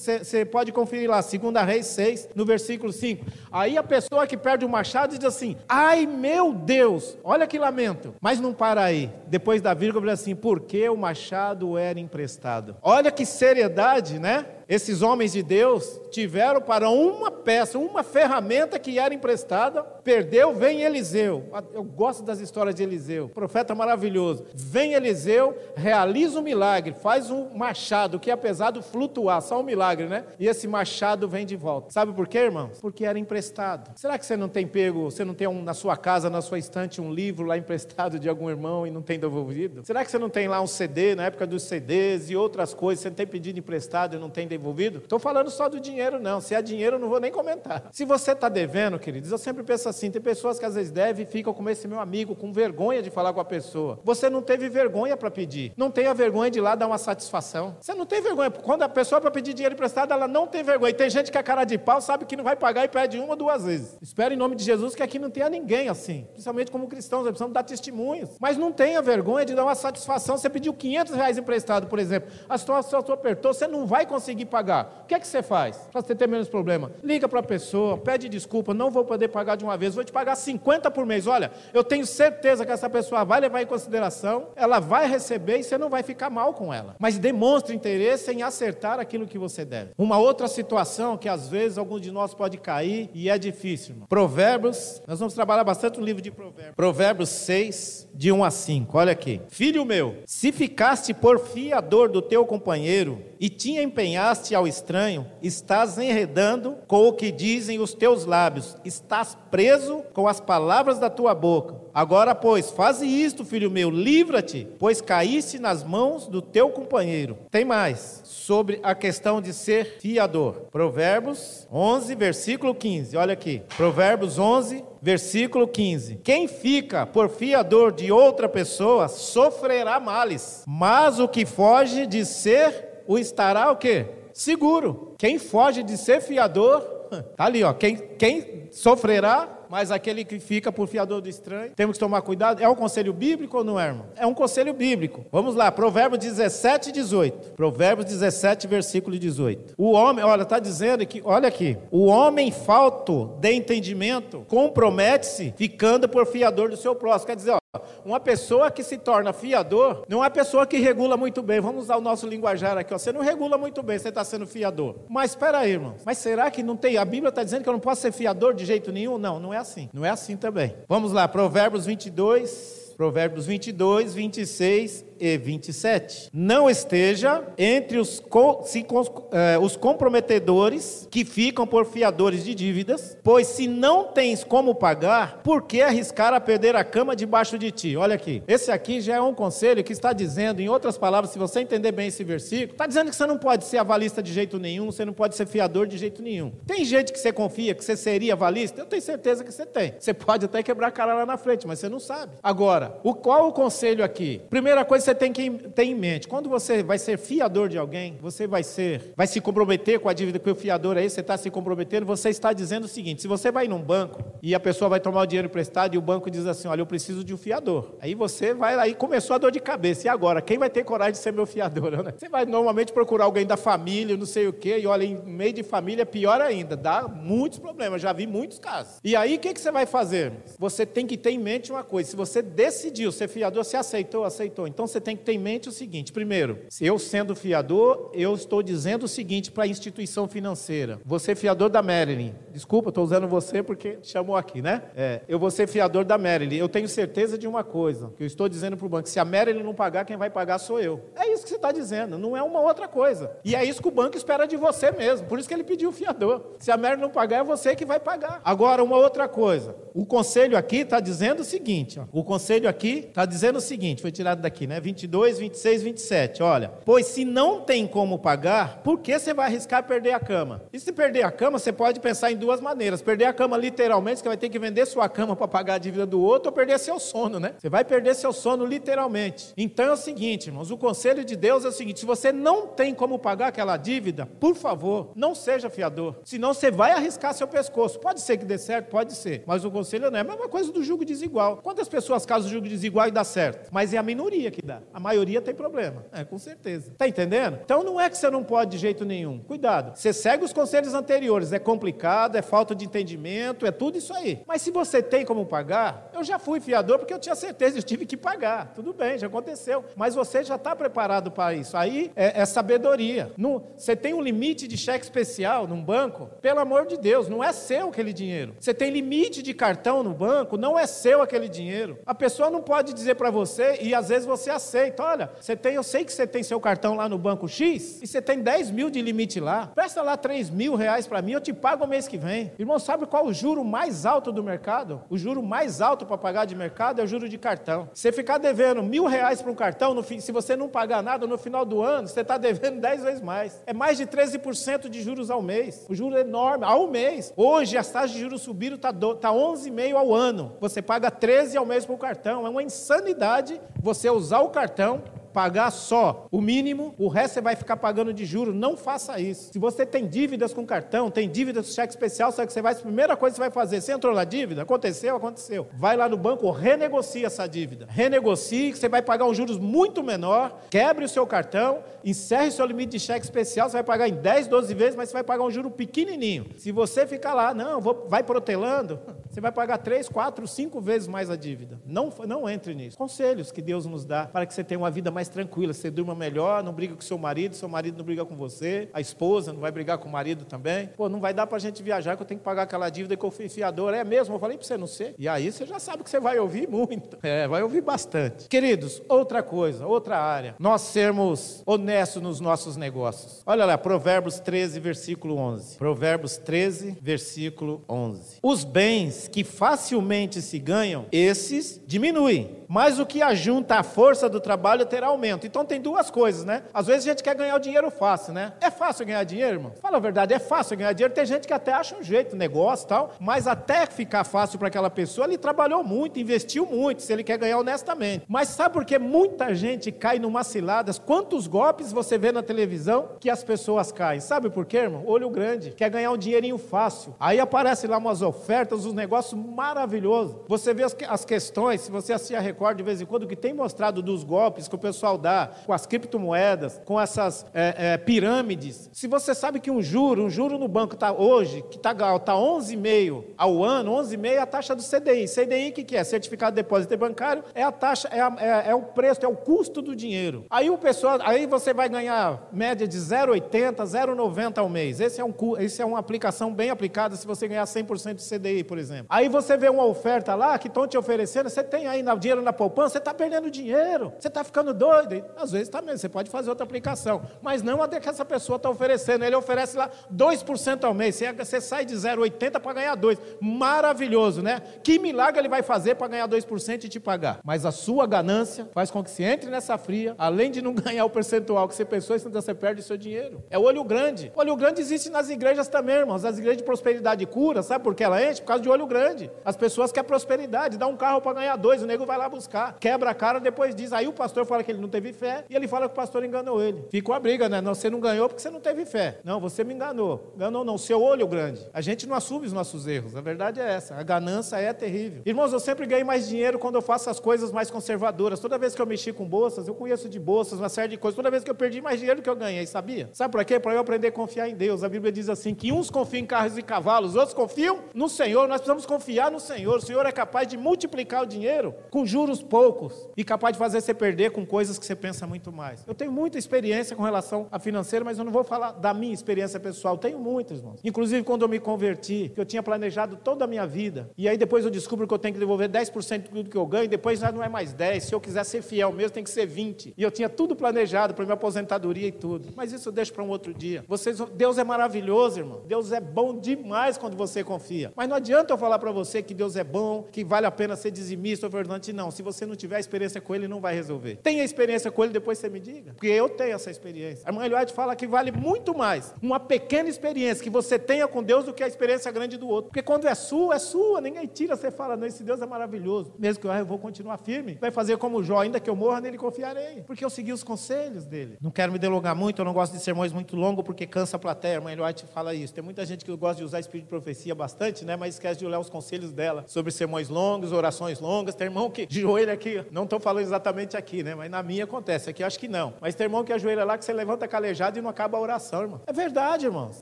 Speaker 1: você pode conferir lá, 2 Reis 6, no versículo 5. Aí a pessoa que perde o machado diz assim: ai meu Deus, olha que lamento. Mas não para aí, depois da vírgula, diz assim: porque o machado era emprestado. Olha que seriedade, né? esses homens de Deus tiveram para uma peça, uma ferramenta que era emprestada, perdeu, vem Eliseu. Eu gosto das histórias de Eliseu, profeta maravilhoso. Vem Eliseu, realiza um milagre, faz um machado que apesar de flutuar, só um milagre, né? E esse machado vem de volta. Sabe por quê, irmãos? Porque era emprestado. Será que você não tem pego, você não tem um, na sua casa, na sua estante, um livro lá emprestado de algum irmão e não tem devolvido? Será que você não tem lá um CD, na época dos CDs e outras coisas, você não tem pedido emprestado e não tem devolvido? Estou falando só do dinheiro, não. Se é dinheiro, eu não vou nem comentar. Se você está devendo, queridos, eu sempre penso assim: tem pessoas que às vezes devem e ficam como esse meu amigo, com vergonha de falar com a pessoa. Você não teve vergonha para pedir. Não tenha vergonha de ir lá dar uma satisfação. Você não tem vergonha. Quando a pessoa para pedir dinheiro emprestado, ela não tem vergonha. E tem gente que é cara de pau, sabe que não vai pagar e pede uma duas vezes. Espero em nome de Jesus que aqui não tenha ninguém assim. Principalmente como cristãos, nós precisamos dar testemunhos. Mas não tenha vergonha de dar uma satisfação. Você pediu 500 reais emprestado, por exemplo. A situação apertou, você não vai conseguir pagar. O que é que você faz? Para você ter menos problema. Liga para a pessoa, pede desculpa, não vou poder pagar de uma vez, vou te pagar 50 por mês. Olha, eu tenho certeza que essa pessoa vai levar em consideração, ela vai receber e você não vai ficar mal com ela. Mas demonstre interesse em acertar aquilo que você deve. Uma outra situação que às vezes algum de nós pode cair e é difícil. Irmão. Provérbios, nós vamos trabalhar bastante no livro de Provérbios. Provérbios 6, de 1 a 5. Olha aqui. Filho meu, se ficaste por fiador do teu companheiro e te empenhaste ao estranho, estás enredando com o que dizem os teus lábios, estás preso com as palavras da tua boca. Agora, pois, faze isto, filho meu, livra-te, pois caíste nas mãos do teu companheiro. Tem mais sobre a questão de ser fiador. Provérbios 11, versículo 15. Olha aqui. Provérbios 11, versículo 15. Quem fica por fiador de outra pessoa sofrerá males, mas o que foge de ser o estará o quê? Seguro. Quem foge de ser fiador, tá ali, ó. Quem, quem sofrerá mas aquele que fica por fiador do estranho, temos que tomar cuidado. É um conselho bíblico ou não é, irmão? É um conselho bíblico. Vamos lá, Provérbios 17, 18. Provérbios 17, versículo 18. O homem, olha, está dizendo que, olha aqui, o homem falto de entendimento compromete-se ficando por fiador do seu próximo. Quer dizer, ó, uma pessoa que se torna fiador não é uma pessoa que regula muito bem. Vamos usar o nosso linguajar aqui. Ó. Você não regula muito bem, você está sendo fiador. Mas espera aí, irmão. Mas será que não tem? A Bíblia está dizendo que eu não posso ser fiador de jeito nenhum? Não, não é assim. Não é assim também. Vamos lá, Provérbios 22, Provérbios 22, 26 e 27. Não esteja entre os, se, eh, os comprometedores que ficam por fiadores de dívidas, pois se não tens como pagar, por que arriscar a perder a cama debaixo de ti? Olha aqui, esse aqui já é um conselho que está dizendo, em outras palavras, se você entender bem esse versículo, está dizendo que você não pode ser avalista de jeito nenhum, você não pode ser fiador de jeito nenhum. Tem gente que você confia que você seria avalista? Eu tenho certeza que você tem. Você pode até quebrar a cara lá na frente, mas você não sabe. Agora, o, qual o conselho aqui? Primeira coisa, você tem que ter em mente, quando você vai ser fiador de alguém, você vai ser, vai se comprometer com a dívida que o fiador aí, você está se comprometendo, você está dizendo o seguinte: se você vai num banco e a pessoa vai tomar o dinheiro emprestado e o banco diz assim, olha, eu preciso de um fiador. Aí você vai lá e começou a dor de cabeça. E agora, quem vai ter coragem de ser meu fiador? Né? Você vai normalmente procurar alguém da família, não sei o quê, e olha, em meio de família, pior ainda, dá muitos problemas, já vi muitos casos. E aí, o que, que você vai fazer? Você tem que ter em mente uma coisa: se você decidiu ser fiador, você aceitou, aceitou. Então você tem que ter em mente o seguinte: primeiro, eu sendo fiador, eu estou dizendo o seguinte para a instituição financeira: você é fiador da Marilyn. Desculpa, estou usando você porque chamou aqui, né? É, eu vou ser fiador da Marilyn. Eu tenho certeza de uma coisa: que eu estou dizendo para o banco, se a Marilyn não pagar, quem vai pagar sou eu. É isso que você está dizendo, não é uma outra coisa. E é isso que o banco espera de você mesmo. Por isso que ele pediu o fiador. Se a Marilyn não pagar, é você que vai pagar. Agora, uma outra coisa: o conselho aqui está dizendo o seguinte: ó, o conselho aqui está dizendo o seguinte, foi tirado daqui, né? 22, 26, 27. Olha, pois se não tem como pagar, por que você vai arriscar perder a cama? E se perder a cama, você pode pensar em duas maneiras. Perder a cama literalmente, você vai ter que vender sua cama para pagar a dívida do outro, ou perder seu sono, né? Você vai perder seu sono literalmente. Então é o seguinte, irmãos, o conselho de Deus é o seguinte: se você não tem como pagar aquela dívida, por favor, não seja fiador. Senão você vai arriscar seu pescoço. Pode ser que dê certo, pode ser. Mas o conselho não é a mesma coisa do jugo desigual. Quantas pessoas casam jugo desigual e dá certo? Mas é a minoria que dá. A maioria tem problema. É, com certeza. Está entendendo? Então não é que você não pode de jeito nenhum. Cuidado. Você segue os conselhos anteriores. É complicado, é falta de entendimento, é tudo isso aí. Mas se você tem como pagar, eu já fui fiador porque eu tinha certeza, eu tive que pagar. Tudo bem, já aconteceu. Mas você já está preparado para isso. Aí é, é sabedoria. Não, você tem um limite de cheque especial num banco, pelo amor de Deus, não é seu aquele dinheiro. Você tem limite de cartão no banco, não é seu aquele dinheiro. A pessoa não pode dizer para você, e às vezes você aceita: olha, você tem, eu sei que você tem seu cartão lá no banco X e você tem 10 mil de limite lá. Presta lá 3 mil reais para mim, eu te pago o mês que vem. Irmão, sabe qual o juro mais alto do mercado? O juro mais alto para pagar de mercado é o juro de cartão. Você ficar devendo mil reais para um cartão, no se você não pagar nada no final do ano, você está devendo 10 vezes mais. É mais de 13% de juros ao mês. O juro é enorme, ao mês. Hoje as taxas de juros subiram, está tá 11,5% ao ano. Você paga 13 ao mês para o cartão. É uma insanidade você usar o cartão pagar só o mínimo, o resto você vai ficar pagando de juros. Não faça isso. Se você tem dívidas com cartão, tem dívidas com cheque especial, sabe que você vai, a primeira coisa que você vai fazer, você entrou na dívida, aconteceu, aconteceu. Vai lá no banco, renegocia essa dívida. Renegocie, você vai pagar um juros muito menor, quebre o seu cartão, encerre seu limite de cheque especial, você vai pagar em 10, 12 vezes, mas você vai pagar um juro pequenininho. Se você ficar lá, não, vou, vai protelando, você vai pagar 3, 4, 5 vezes mais a dívida. Não, não entre nisso. Conselhos que Deus nos dá para que você tenha uma vida mais tranquila, você durma melhor, não briga com seu marido, seu marido não briga com você, a esposa não vai brigar com o marido também. Pô, não vai dar para a gente viajar que eu tenho que pagar aquela dívida que eu fui fiador. É mesmo? Eu falei para você não ser. E aí você já sabe que você vai ouvir muito. É, vai ouvir bastante. Queridos, outra coisa, outra área. Nós sermos honestos nos nossos negócios. Olha lá, Provérbios 13, versículo 11. Provérbios 13, versículo 11. Os bens que facilmente se ganham, esses diminuem mas o que ajunta a força do trabalho terá aumento. Então tem duas coisas, né? Às vezes a gente quer ganhar o dinheiro fácil, né? É fácil ganhar dinheiro, irmão? Fala a verdade, é fácil ganhar dinheiro. Tem gente que até acha um jeito, negócio tal, mas até ficar fácil para aquela pessoa, ele trabalhou muito, investiu muito, se ele quer ganhar honestamente. Mas sabe por que muita gente cai numa ciladas? Quantos golpes você vê na televisão que as pessoas caem? Sabe por quê, irmão? Olho grande, quer ganhar um dinheirinho fácil. Aí aparece lá umas ofertas, uns negócios maravilhosos. Você vê as, questões, se você assistir a de vez em quando, que tem mostrado dos golpes que o pessoal dá com as criptomoedas, com essas é, é, pirâmides. Se você sabe que um juro, um juro no banco está hoje, que está tá 11,5 ao ano, 11,5 é a taxa do CDI. CDI o que, que é? Certificado de Depósito Bancário é a taxa, é, a, é, é, o preço, é o custo do dinheiro. Aí o pessoal, aí você vai ganhar média de 0,80, 0,90 ao mês. Esse é, um, esse é uma aplicação bem aplicada se você ganhar 100% de CDI, por exemplo. Aí você vê uma oferta lá que estão te oferecendo, você tem aí dinheiro na poupança, você está perdendo dinheiro, você está ficando doido. Às vezes está mesmo, você pode fazer outra aplicação, mas não a que essa pessoa está oferecendo. Ele oferece lá 2% ao mês, você sai de 0,80 para ganhar 2%. Maravilhoso, né? Que milagre ele vai fazer para ganhar 2% e te pagar? Mas a sua ganância faz com que você entre nessa fria, além de não ganhar o percentual que você pensou, você perde o seu dinheiro. É o olho grande. O olho grande existe nas igrejas também, irmãos. As igrejas de prosperidade e cura, sabe por que ela enche? Por causa de olho grande. As pessoas querem prosperidade, dá um carro para ganhar dois, o nego vai lá buscar. Quebra a cara, depois diz. Aí o pastor fala que ele não teve fé e ele fala que o pastor enganou ele. Ficou a briga, né? Não, você não ganhou porque você não teve fé. Não, você me enganou. Enganou não, seu olho grande. A gente não assume os nossos erros. A verdade é essa. A ganância é terrível. Irmãos, eu sempre ganhei mais dinheiro quando eu faço as coisas mais conservadoras. Toda vez que eu mexi com bolsas, eu conheço de bolsas, uma série de coisas. Toda vez que eu perdi mais dinheiro do que eu ganhei, sabia? Sabe por quê? Para eu aprender a confiar em Deus. A Bíblia diz assim: que uns confiam em carros e cavalos, outros confiam no Senhor. Nós precisamos confiar no Senhor. O Senhor é capaz de multiplicar o dinheiro com juros poucos e capaz de fazer você perder com coisas que você pensa muito mais. Eu tenho muita experiência com relação a financeiro, mas eu não vou falar da minha experiência pessoal. Tenho muitas, irmãos. Inclusive, quando eu me converti, que eu tinha planejado toda a minha vida, e aí depois eu descubro que eu tenho que devolver 10% de tudo que eu ganho, depois já não é mais 10. Se eu quiser ser fiel mesmo, tem que ser 20. E eu tinha tudo planejado para minha aposentadoria e tudo. Mas isso eu deixo para um outro dia. Vocês, Deus é maravilhoso, irmão. Deus é bom demais quando você confia. Mas não adianta eu falar para você que Deus é bom, que vale a pena ser dizimista verdade, não. Se você não tiver experiência com Ele, não vai resolver. Tenha experiência com ele, depois você me diga. Porque eu tenho essa experiência. A irmã Eliade fala que vale muito mais uma pequena experiência que você tenha com Deus do que a experiência grande do outro. Porque quando é sua, é sua, ninguém tira. Você fala, não, esse Deus é maravilhoso. Mesmo que eu, ah, eu vou continuar firme, vai fazer como Jó, ainda que eu morra, nele confiarei. Porque eu segui os conselhos dele. Não quero me delongar muito, eu não gosto de sermões muito longos, porque cansa a plateia. A irmã Eliade fala isso. Tem muita gente que gosta de usar espírito de profecia bastante, né? Mas esquece de olhar os conselhos dela sobre sermões longos, orações longas. Tem irmão que joelho aqui, não estou falando exatamente aqui, né? Mas na minha acontece, aqui acho que não. Mas tem irmão que ajoelha lá que você levanta calejado e não acaba a oração, irmão. É verdade, irmãos.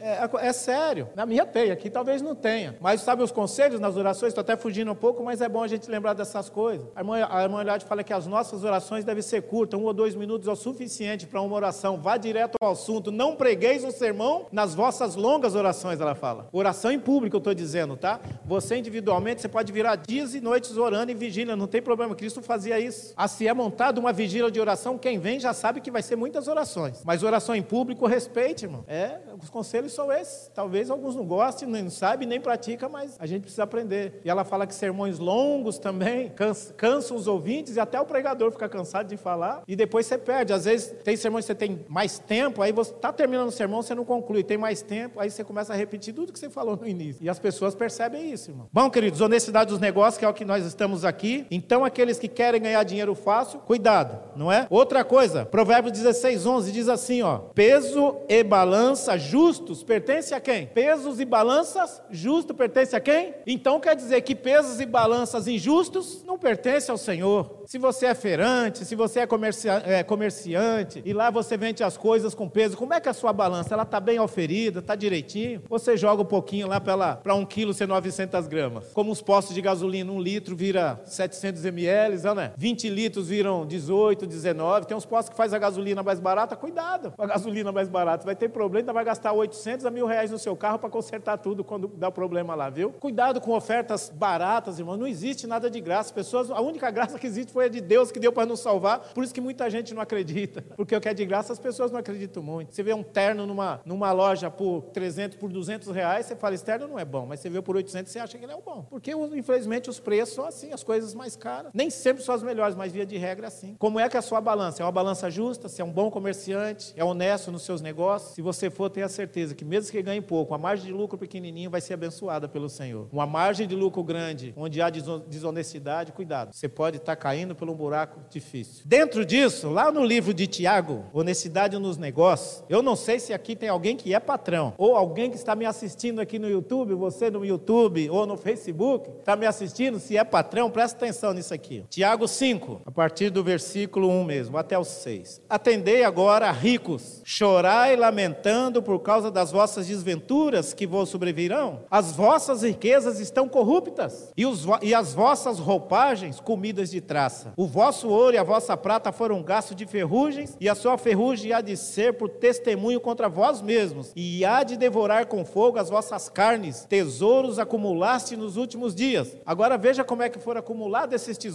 Speaker 1: É, é, sério. Na minha tem, aqui talvez não tenha. Mas sabe os conselhos nas orações? Estou até fugindo um pouco, mas é bom a gente lembrar dessas coisas. A irmã, a irmã Eliade fala que as nossas orações devem ser curtas, um ou dois minutos é o suficiente para uma oração. Vá direto ao assunto. Não pregueis o sermão nas vossas longas orações, ela fala. Oração em público, eu estou dizendo, tá? Você individualmente, você pode virar dias e noites orando e vigília, não tem problema. Cristo fazia isso. Assim é montado uma vigília de oração quem vem já sabe que vai ser muitas orações. Mas oração em público, respeite, irmão. É, os conselhos são esses. Talvez alguns não gostem, nem sabem, nem praticam, mas a gente precisa aprender. E ela fala que sermões longos também cansam os ouvintes e até o pregador fica cansado de falar. E depois você perde. Às vezes tem sermões que você tem mais tempo, aí você está terminando o sermão, você não conclui. Tem mais tempo, aí você começa a repetir tudo que você falou no início. E as pessoas percebem isso, irmão. Bom, queridos, honestidade dos negócios, que é o que nós estamos aqui. Então, aqui aqueles que querem ganhar dinheiro fácil, cuidado, não é? Outra coisa, Provérbios 16, 11 diz assim, ó, peso e balança justos pertence a quem? Pesos e balanças justos pertence a quem? Então quer dizer que pesos e balanças injustos não pertencem ao Senhor. Se você é feirante, se você é, comercia é comerciante e lá você vende as coisas com peso, como é que é a sua balança? Ela está bem oferida, está direitinho? Você joga um pouquinho lá para um quilo ser 900 gramas. Como os postos de gasolina, um litro vira 700 ml, né? 20 litros viram 18, 19. Tem uns postos que faz a gasolina mais barata. Cuidado com a gasolina mais barata. Você vai ter problema, ainda vai gastar 800 a mil reais no seu carro para consertar tudo quando dá problema lá, viu? Cuidado com ofertas baratas, irmão. Não existe nada de graça. Pessoas, a única graça que existe foi a de Deus que deu para nos salvar. Por isso que muita gente não acredita. Porque o que é de graça as pessoas não acreditam muito. Você vê um terno numa, numa loja por 300, por 200 reais, você fala, esse terno não é bom. Mas você vê por 800, você acha que ele é o bom. Porque, infelizmente, os preços são assim, as coisas mais caras. Nem sempre são as melhores, mas via de regra é assim. Como é que é a sua balança? É uma balança justa? Se é um bom comerciante? É honesto nos seus negócios? Se você for, tenha certeza que mesmo que ganhe pouco, a margem de lucro pequenininho vai ser abençoada pelo Senhor. Uma margem de lucro grande, onde há desonestidade, cuidado. Você pode estar caindo por um buraco difícil. Dentro disso, lá no livro de Tiago, Honestidade nos Negócios, eu não sei se aqui tem alguém que é patrão, ou alguém que está me assistindo aqui no YouTube, você no YouTube ou no Facebook, está me assistindo, se é patrão, presta atenção nisso aqui. Tiago 5, a partir do versículo 1 mesmo, até o 6. Atendei agora, ricos, chorai lamentando por causa das vossas desventuras que vos sobrevirão. As vossas riquezas estão corruptas, e, os, e as vossas roupagens comidas de traça. O vosso ouro e a vossa prata foram gastos de ferrugens, e a sua ferrugem há de ser por testemunho contra vós mesmos, e há de devorar com fogo as vossas carnes, tesouros acumulaste nos últimos dias. Agora veja como é que foram acumulados esses tesouros.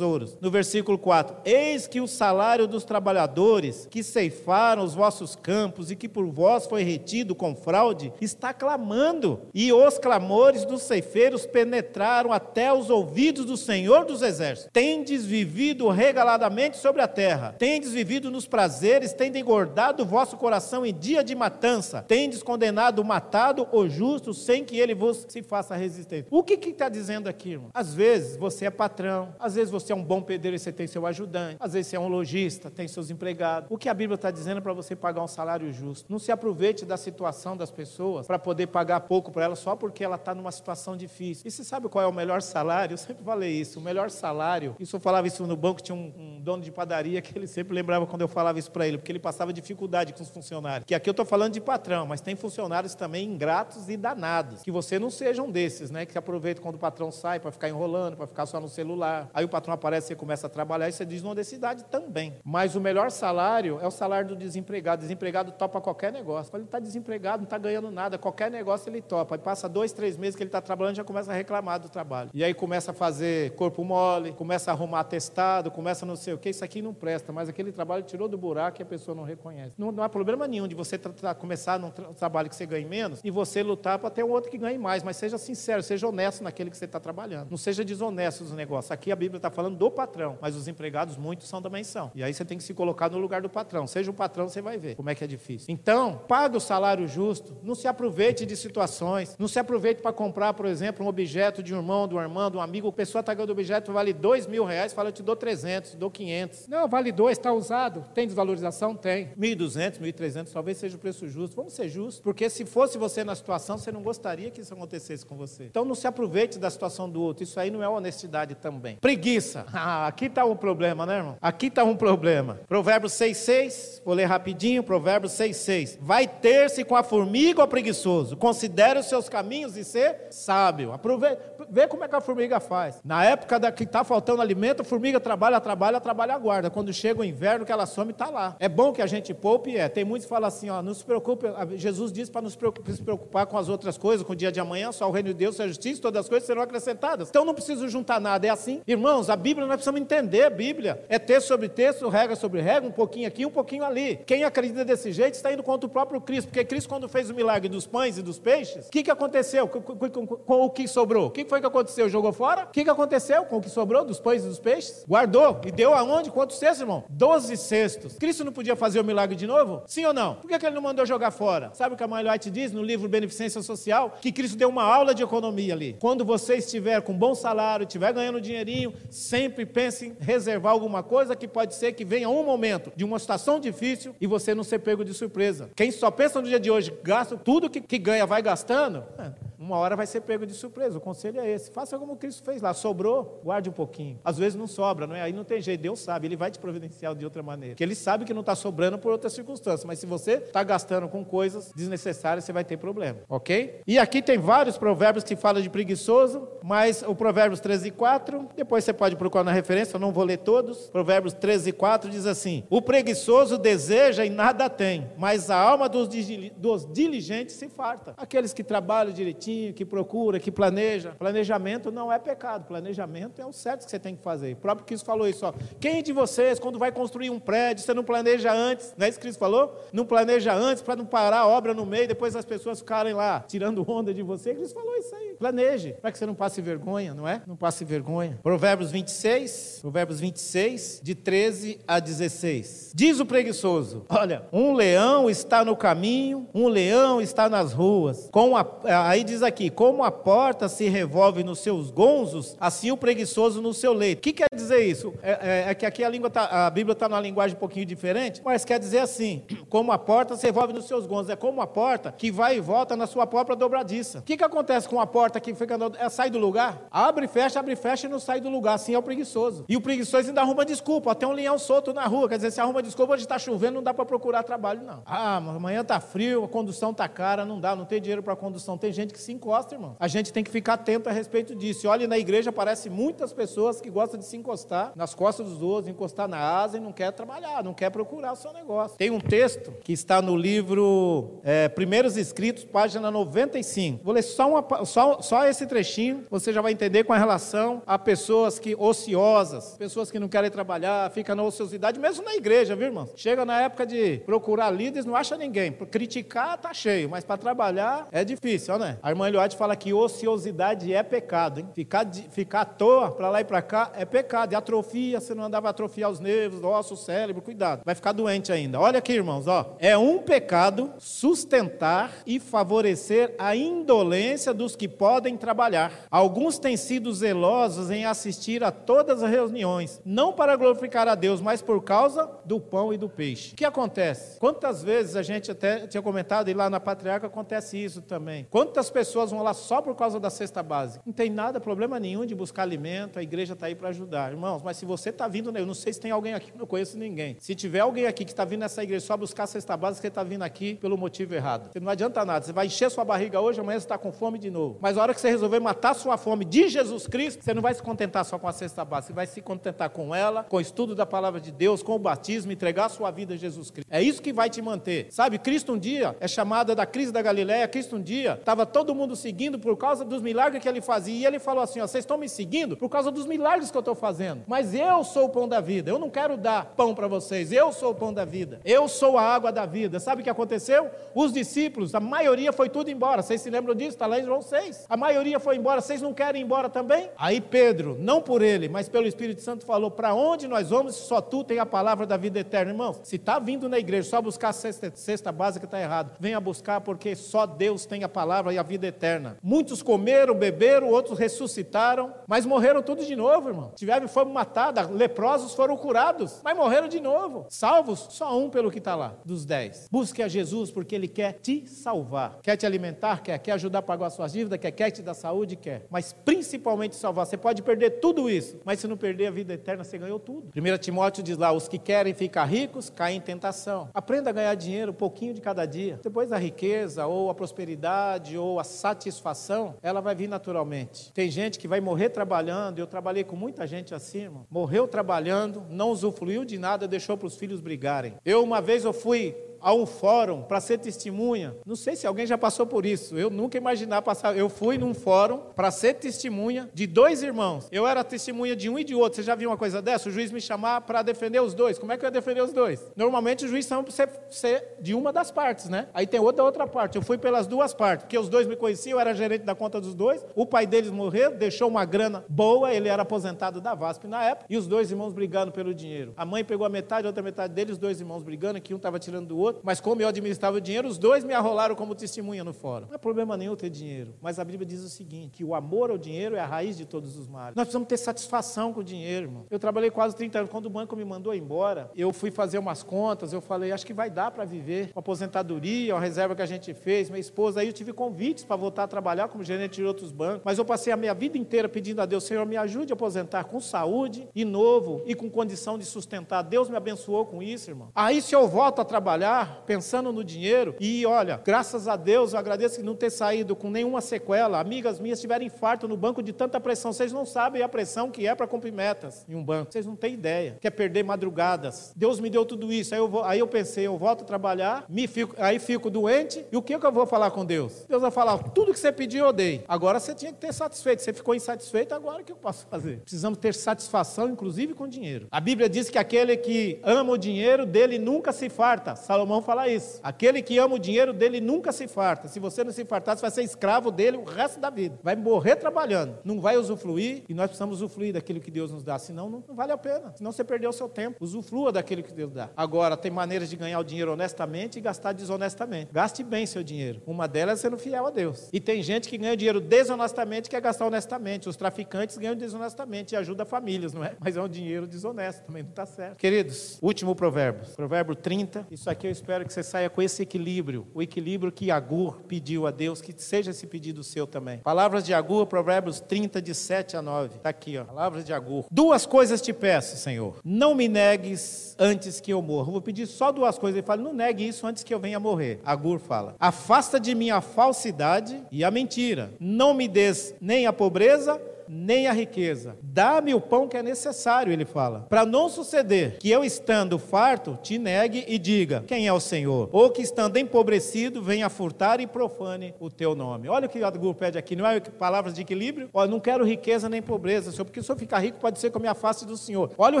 Speaker 1: No versículo 4: Eis que o salário dos trabalhadores que ceifaram os vossos campos e que por vós foi retido com fraude, está clamando, e os clamores dos ceifeiros penetraram até os ouvidos do Senhor dos Exércitos. Tendes vivido regaladamente sobre a terra, tendes vivido nos prazeres, tendes engordado o vosso coração em dia de matança, tendes condenado, matado o justo, sem que ele vos se faça resistente. O que está dizendo aqui, irmão? Às vezes você é patrão, às vezes você é um bom pedreiro você tem seu ajudante, às vezes você é um lojista, tem seus empregados. O que a Bíblia está dizendo é para você pagar um salário justo. Não se aproveite da situação das pessoas para poder pagar pouco para ela só porque ela está numa situação difícil. E você sabe qual é o melhor salário? Eu sempre falei isso. O melhor salário, isso eu falava isso no banco, tinha um, um dono de padaria que ele sempre lembrava quando eu falava isso para ele, porque ele passava dificuldade com os funcionários. Que aqui eu estou falando de patrão, mas tem funcionários também ingratos e danados. Que você não seja um desses, né? Que aproveita quando o patrão sai para ficar enrolando, para ficar só no celular. Aí o patrão aparece, você começa a trabalhar, isso é desonestidade também. Mas o melhor salário é o salário do desempregado. Desempregado topa qualquer negócio. Ele está desempregado, não está ganhando nada, qualquer negócio ele topa. Aí passa dois, três meses que ele está trabalhando, já começa a reclamar do trabalho. E aí começa a fazer corpo mole, começa a arrumar atestado, começa não sei o que, isso aqui não presta, mas aquele trabalho tirou do buraco e a pessoa não reconhece. Não, não há problema nenhum de você começar num tra trabalho que você ganhe menos e você lutar para ter um outro que ganhe mais, mas seja sincero, seja honesto naquele que você está trabalhando. Não seja desonesto nos negócios. Aqui a Bíblia está falando do patrão, mas os empregados muitos são também são. E aí você tem que se colocar no lugar do patrão. Seja o patrão, você vai ver como é que é difícil. Então, pague o salário justo, não se aproveite de situações, não se aproveite para comprar, por exemplo, um objeto de um irmão, de uma irmã, de um amigo, a pessoa está ganhando objeto, vale dois mil reais, fala, eu te dou 300, dou 500. Não, vale dois, está usado. Tem desvalorização? Tem. 1.200, 1.300, talvez seja o preço justo. Vamos ser justos, porque se fosse você na situação, você não gostaria que isso acontecesse com você. Então não se aproveite da situação do outro. Isso aí não é honestidade também. Preguiça. Ah, aqui está um problema, né, irmão? Aqui está um problema. Provérbios 6,6. Vou ler rapidinho. Provérbios 6,6. Vai ter-se com a formiga ou preguiçoso. Considere os seus caminhos e ser sábio. Aproveite. Vê como é que a formiga faz. Na época da que está faltando alimento, a formiga trabalha, trabalha, trabalha, guarda. Quando chega o inverno, que ela some, está lá. É bom que a gente poupe, é. Tem muitos que falam assim, ó, não se preocupe. Jesus disse para nos se preocupar com as outras coisas, com o dia de amanhã, só o reino de Deus, a justiça, todas as coisas serão acrescentadas. Então não preciso juntar nada, é assim. Irmãos, a Bíblia nós precisamos entender a Bíblia. É texto sobre texto, regra sobre regra, um pouquinho aqui, um pouquinho ali. Quem acredita desse jeito está indo contra o próprio Cristo, porque Cristo, quando fez o milagre dos pães e dos peixes, o que, que aconteceu com, o que sobrou? O que foi que aconteceu? Jogou fora? O que, que aconteceu com o que sobrou dos pães e dos peixes? Guardou. E deu aonde? Quantos cestos, irmão? Doze cestos. Cristo não podia fazer o milagre de novo? Sim ou não? Por que, que ele não mandou jogar fora? Sabe o que a mãe White diz no livro Beneficência Social? Que Cristo deu uma aula de economia ali. Quando você estiver com bom salário, estiver ganhando dinheirinho, Sempre pense em reservar alguma coisa que pode ser que venha um momento de uma situação difícil e você não ser pego de surpresa. Quem só pensa no dia de hoje, gasta tudo que, que ganha, vai gastando, é, uma hora vai ser pego de surpresa. O conselho é esse. Faça como Cristo fez lá. Sobrou, guarde um pouquinho. Às vezes não sobra, não é? Aí não tem jeito. Deus sabe, Ele vai te providenciar de outra maneira. Porque Ele sabe que não está sobrando por outras circunstâncias. Mas se você está gastando com coisas desnecessárias, você vai ter problema. Ok? E aqui tem vários provérbios que falam de preguiçoso, mas o Provérbios 13 e 4, depois você pode procurar na referência, eu não vou ler todos. Provérbios 13 e 4 diz assim: O preguiçoso deseja e nada tem, mas a alma dos, dos diligentes se farta. Aqueles que trabalham direitinho, que procuram, que planejam. Planejamento não é pecado, planejamento é o certo que você tem que fazer. O próprio Cristo falou isso. Ó. Quem de vocês, quando vai construir um prédio, você não planeja antes? Não é isso que Cristo falou? Não planeja antes para não parar a obra no meio, depois as pessoas ficarem lá tirando onda de você. Cristo falou isso aí. Planeje, para que você não passe vergonha, não é? Não passe vergonha. Provérbios 26, Provérbios 26, de 13 a 16. Diz o preguiçoso: Olha, um leão está no caminho, um leão está nas ruas. Com a, aí diz aqui: Como a porta se revolve nos seus gonzos, assim o preguiçoso no seu leito. O que quer dizer isso? É, é, é que aqui a, língua tá, a Bíblia está numa linguagem um pouquinho diferente, mas quer dizer assim: Como a porta se revolve nos seus gonzos. É como a porta que vai e volta na sua própria dobradiça. O que, que acontece com a porta que fica é, sai do lugar? Abre e fecha, abre e fecha e não sai do lugar. Assim é o preguiçoso. E o preguiçoso ainda arruma desculpa. Tem um leão solto na rua. Quer dizer, se arruma desculpa, hoje está chovendo, não dá para procurar trabalho, não. Ah, amanhã está frio, a condução está cara, não dá, não tem dinheiro para condução. Tem gente que se encosta, irmão. A gente tem que ficar atento a respeito disso. E olha, na igreja aparece muitas pessoas que gostam de se encostar nas costas dos outros, encostar na asa e não quer trabalhar, não quer procurar o seu negócio. Tem um texto que está no livro é, Primeiros Escritos, página 95. Vou ler só, uma, só, só esse trechinho, você já vai entender com relação a pessoas que ociosas, pessoas que não querem trabalhar, ficam na ociosidade, mesmo na igreja, viu, irmão? Chega na época de procurar líderes, não acha ninguém. Para criticar, tá cheio, mas para trabalhar é difícil, né? A irmã Eliade fala que ociosidade é pecado, hein? Ficar, de, ficar à toa, para lá e para cá, é pecado. E atrofia, você não andava a atrofiar os nervos, osso, cérebro, cuidado. Vai ficar doente ainda. Olha aqui, irmãos, ó. É um pecado sustentar e favorecer a indolência dos que podem trabalhar. Alguns têm sido zelosos em assistir a todas as reuniões, não para glorificar a Deus, mas por causa do pão e do peixe. O que acontece? Quantas vezes a gente até tinha comentado, e lá na Patriarca acontece isso também. Quantas pessoas vão lá só por causa da cesta básica? Não tem nada, problema nenhum de buscar alimento, a igreja está aí para ajudar. Irmãos, mas se você está vindo, eu não sei se tem alguém aqui, não conheço ninguém. Se tiver alguém aqui que está vindo nessa igreja só buscar a cesta básica, você está vindo aqui pelo motivo errado. Você não adianta nada, você vai encher sua barriga hoje, amanhã você está com fome de novo. Mas a hora que você resolver matar sua fome de Jesus Cristo, você não vai se contentar só com a cesta básica, vai se contentar com ela, com o estudo da palavra de Deus, com o batismo, entregar a sua vida a Jesus Cristo. É isso que vai te manter. Sabe, Cristo um dia é chamada da crise da Galiléia. Cristo um dia estava todo mundo seguindo por causa dos milagres que ele fazia. E ele falou assim: ó, vocês estão me seguindo por causa dos milagres que eu estou fazendo. Mas eu sou o pão da vida. Eu não quero dar pão para vocês. Eu sou o pão da vida. Eu sou a água da vida. Sabe o que aconteceu? Os discípulos, a maioria foi tudo embora. Vocês se lembram disso? Está lá em João 6. A maioria foi embora. Vocês não querem ir embora também? Aí Pedro, não por ele, mas pelo Espírito Santo, falou: para onde nós vamos se só tu tem a palavra da vida eterna? Irmão, se está vindo na igreja só buscar a cesta, cesta básica, está errado. Venha buscar porque só Deus tem a palavra e a vida eterna. Muitos comeram, beberam, outros ressuscitaram, mas morreram todos de novo, irmão. Tiveram fome matada, leprosos foram curados, mas morreram de novo. Salvos, só um pelo que está lá, dos dez. Busque a Jesus porque Ele quer te salvar. Quer te alimentar? Quer. Quer ajudar a pagar as suas dívidas? Quer. Quer te dar saúde? Quer. Mas principalmente salvar. Você pode perder tudo isso, mas se não perder a vida eterna, você ganhou tudo. 1 Timóteo diz lá: os que querem ficar ricos caem em tentação. Aprenda a ganhar dinheiro um pouquinho de cada dia. Depois a riqueza, ou a prosperidade, ou a satisfação, ela vai vir naturalmente. Tem gente que vai morrer trabalhando, eu trabalhei com muita gente assim, irmão. Morreu trabalhando, não usufruiu de nada, deixou para os filhos brigarem. Eu, uma vez, eu fui a um fórum para ser testemunha. Não sei se alguém já passou por isso. Eu nunca imaginava passar. Eu fui num fórum para ser testemunha de dois irmãos. Eu era testemunha de um e de outro. Você já viu uma coisa dessa? O juiz me chamar para defender os dois. Como é que eu ia defender os dois? Normalmente o juiz chama para ser de uma das partes, né? Aí tem outra outra parte. Eu fui pelas duas partes, porque os dois me conheciam, eu era gerente da conta dos dois. O pai deles morreu, deixou uma grana boa, ele era aposentado da VASP na época, e os dois irmãos brigando pelo dinheiro. A mãe pegou a metade, a outra metade dele, os dois irmãos brigando, que um estava tirando do outro outro, mas como eu administrava o dinheiro, os dois me arrolaram como testemunha no fórum. Não é problema nenhum ter dinheiro, mas a Bíblia diz o seguinte, que o amor ao dinheiro é a raiz de todos os males. Nós precisamos ter satisfação com o dinheiro, irmão. Eu trabalhei quase 30 anos, quando o banco me mandou embora, eu fui fazer umas contas, eu falei, acho que vai dar para viver, com aposentadoria, uma reserva que a gente fez, minha esposa, aí eu tive convites para voltar a trabalhar como gerente de outros bancos, mas eu passei a minha vida inteira pedindo a Deus, Senhor, me ajude a aposentar com saúde e novo e com condição de sustentar. Deus me abençoou com isso, irmão. Aí se eu volto a trabalhar, pensando no dinheiro, e olha, graças a Deus, eu agradeço que não ter saído com nenhuma sequela. Amigas minhas tiveram infarto no banco de tanta pressão. Vocês não sabem a pressão que é para cumprir metas em um banco. Vocês não têm ideia. Quer perder madrugadas. Deus me deu tudo isso. Aí eu, vou, aí eu pensei, eu volto a trabalhar, me fico, aí fico doente, e o que, que eu vou falar com Deus? Deus vai falar, tudo que você pediu eu dei. Agora você tinha que ter satisfeito. Você ficou insatisfeito, agora o que eu posso fazer? Precisamos ter satisfação, inclusive com dinheiro. A Bíblia diz que aquele que ama o dinheiro, dele nunca se farta. Salomão fala isso. Aquele que ama o dinheiro, dele nunca se farta. Se você não se fartar, você vai ser escravo dele o resto da vida. Vai morrer trabalhando. Não vai usufruir, e nós precisamos usufruir daquilo que Deus nos dá. Senão, não, não vale a pena. Senão você perdeu o seu tempo. Usufrua daquilo que Deus dá. Agora, tem maneiras de ganhar o dinheiro honestamente e gastar desonestamente. Gaste bem seu dinheiro. Uma delas é sendo fiel a Deus. E tem gente que ganha dinheiro desonestamente e quer gastar honestamente. Os traficantes ganham desonestamente e ajudam famílias, não é? Mas é um dinheiro desonesto, também não está certo. Queridos, último provérbio. Provérbio 30. Isso aqui eu espero que você saia com esse equilíbrio. O equilíbrio que Agur pediu a Deus, que seja esse pedido seu também. Palavras de Agur, Provérbios 30, de 7 a 9. Está aqui, ó. Palavras de Agur. Duas coisas te peço, Senhor. Não me negues antes que eu morra. Vou pedir só duas coisas. Ele fala, não negue isso antes que eu venha morrer. Agur fala, afasta de mim a falsidade e a mentira. Não me des nem a pobreza, nem a riqueza. Dá-me o pão que é necessário, ele fala. Para não suceder que eu estando farto te negue e diga: Quem é o Senhor? Ou que estando empobrecido venha furtar e profane o teu nome. Olha o que o Agur pede aqui, não é palavras de equilíbrio? Olha, não quero riqueza nem pobreza, Senhor, porque se eu ficar rico pode ser que eu me afaste do Senhor. Olha o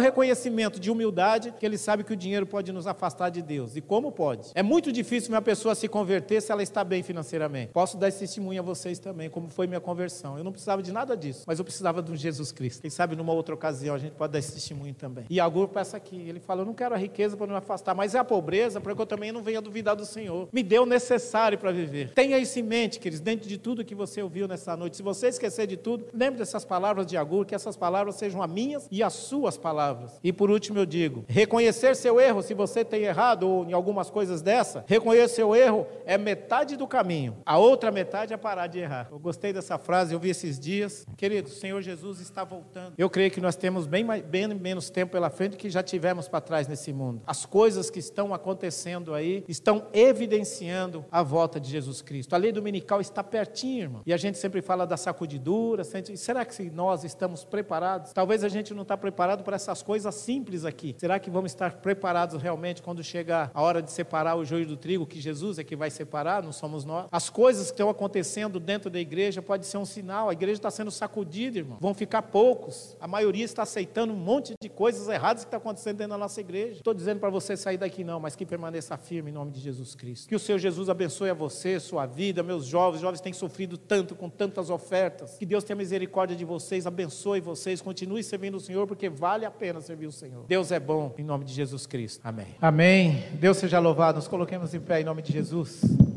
Speaker 1: reconhecimento de humildade que ele sabe que o dinheiro pode nos afastar de Deus. E como pode? É muito difícil uma pessoa se converter se ela está bem financeiramente. Posso dar esse testemunho a vocês também, como foi minha conversão. Eu não precisava de nada disso, mas eu precisava de um Jesus Cristo. Quem sabe numa outra ocasião a gente pode dar esse testemunho também. E Agur peça aqui, ele fala: Eu não quero a riqueza para não me afastar, mas é a pobreza para que eu também não venha duvidar do Senhor. Me dê o necessário para viver. Tenha isso em mente, queridos, dentro de tudo que você ouviu nessa noite. Se você esquecer de tudo, lembre dessas palavras de Agur, que essas palavras sejam as minhas e as suas palavras. E por último eu digo: reconhecer seu erro, se você tem errado ou em algumas coisas dessa, reconhecer seu erro é metade do caminho. A outra metade é parar de errar. Eu gostei dessa frase, eu vi esses dias. O Senhor Jesus está voltando. Eu creio que nós temos bem, mais, bem menos tempo pela frente do que já tivemos para trás nesse mundo. As coisas que estão acontecendo aí estão evidenciando a volta de Jesus Cristo. A lei dominical está pertinho, irmão. E a gente sempre fala da sacudidura. Será que nós estamos preparados? Talvez a gente não está preparado para essas coisas simples aqui. Será que vamos estar preparados realmente quando chegar a hora de separar o joio do trigo, que Jesus é que vai separar, não somos nós? As coisas que estão acontecendo dentro da igreja pode ser um sinal. A igreja está sendo sacudida, irmão. Vão ficar poucos. A maioria está aceitando um monte de coisas erradas que está acontecendo dentro da nossa igreja. Estou dizendo para você sair daqui não, mas que permaneça firme em nome de Jesus Cristo. Que o Senhor Jesus abençoe a você, sua vida, meus jovens. Jovens têm sofrido tanto com tantas ofertas. Que Deus tenha misericórdia de vocês, abençoe vocês, continue servindo o Senhor, porque vale a pena servir o Senhor. Deus é bom, em nome de Jesus Cristo. Amém. Amém. Deus seja louvado. Nos coloquemos em pé em nome de Jesus.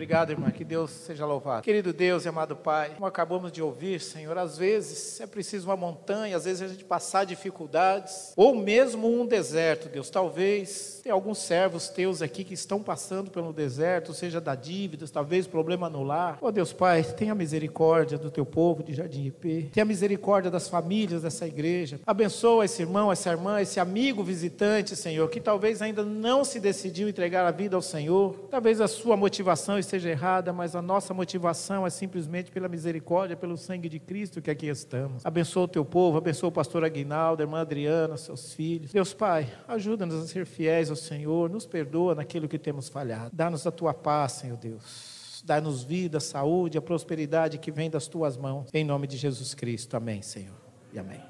Speaker 1: Obrigado, irmã. Que Deus seja louvado. Querido Deus e amado Pai, como acabamos de ouvir, Senhor, às vezes é preciso uma montanha, às vezes a gente passar dificuldades, ou mesmo um deserto, Deus. Talvez tem alguns servos teus aqui que estão passando pelo deserto, seja da dívidas, talvez problema no lar. Ó oh, Deus Pai, tenha misericórdia do teu povo de Jardim IP. Tenha misericórdia das famílias dessa igreja. Abençoa esse irmão, essa irmã, esse amigo visitante, Senhor, que talvez ainda não se decidiu entregar a vida ao Senhor. Talvez a sua motivação esteja errada, mas a nossa motivação é simplesmente pela misericórdia, pelo sangue de Cristo que aqui estamos. Abençoa o teu povo, abençoa o pastor Aguinaldo, a irmã Adriana, seus filhos. Deus Pai, ajuda-nos a ser fiéis ao Senhor, nos perdoa naquilo que temos falhado. Dá-nos a tua paz, Senhor Deus. Dá-nos vida, saúde, a prosperidade que vem das tuas mãos. Em nome de Jesus Cristo. Amém, Senhor. E amém.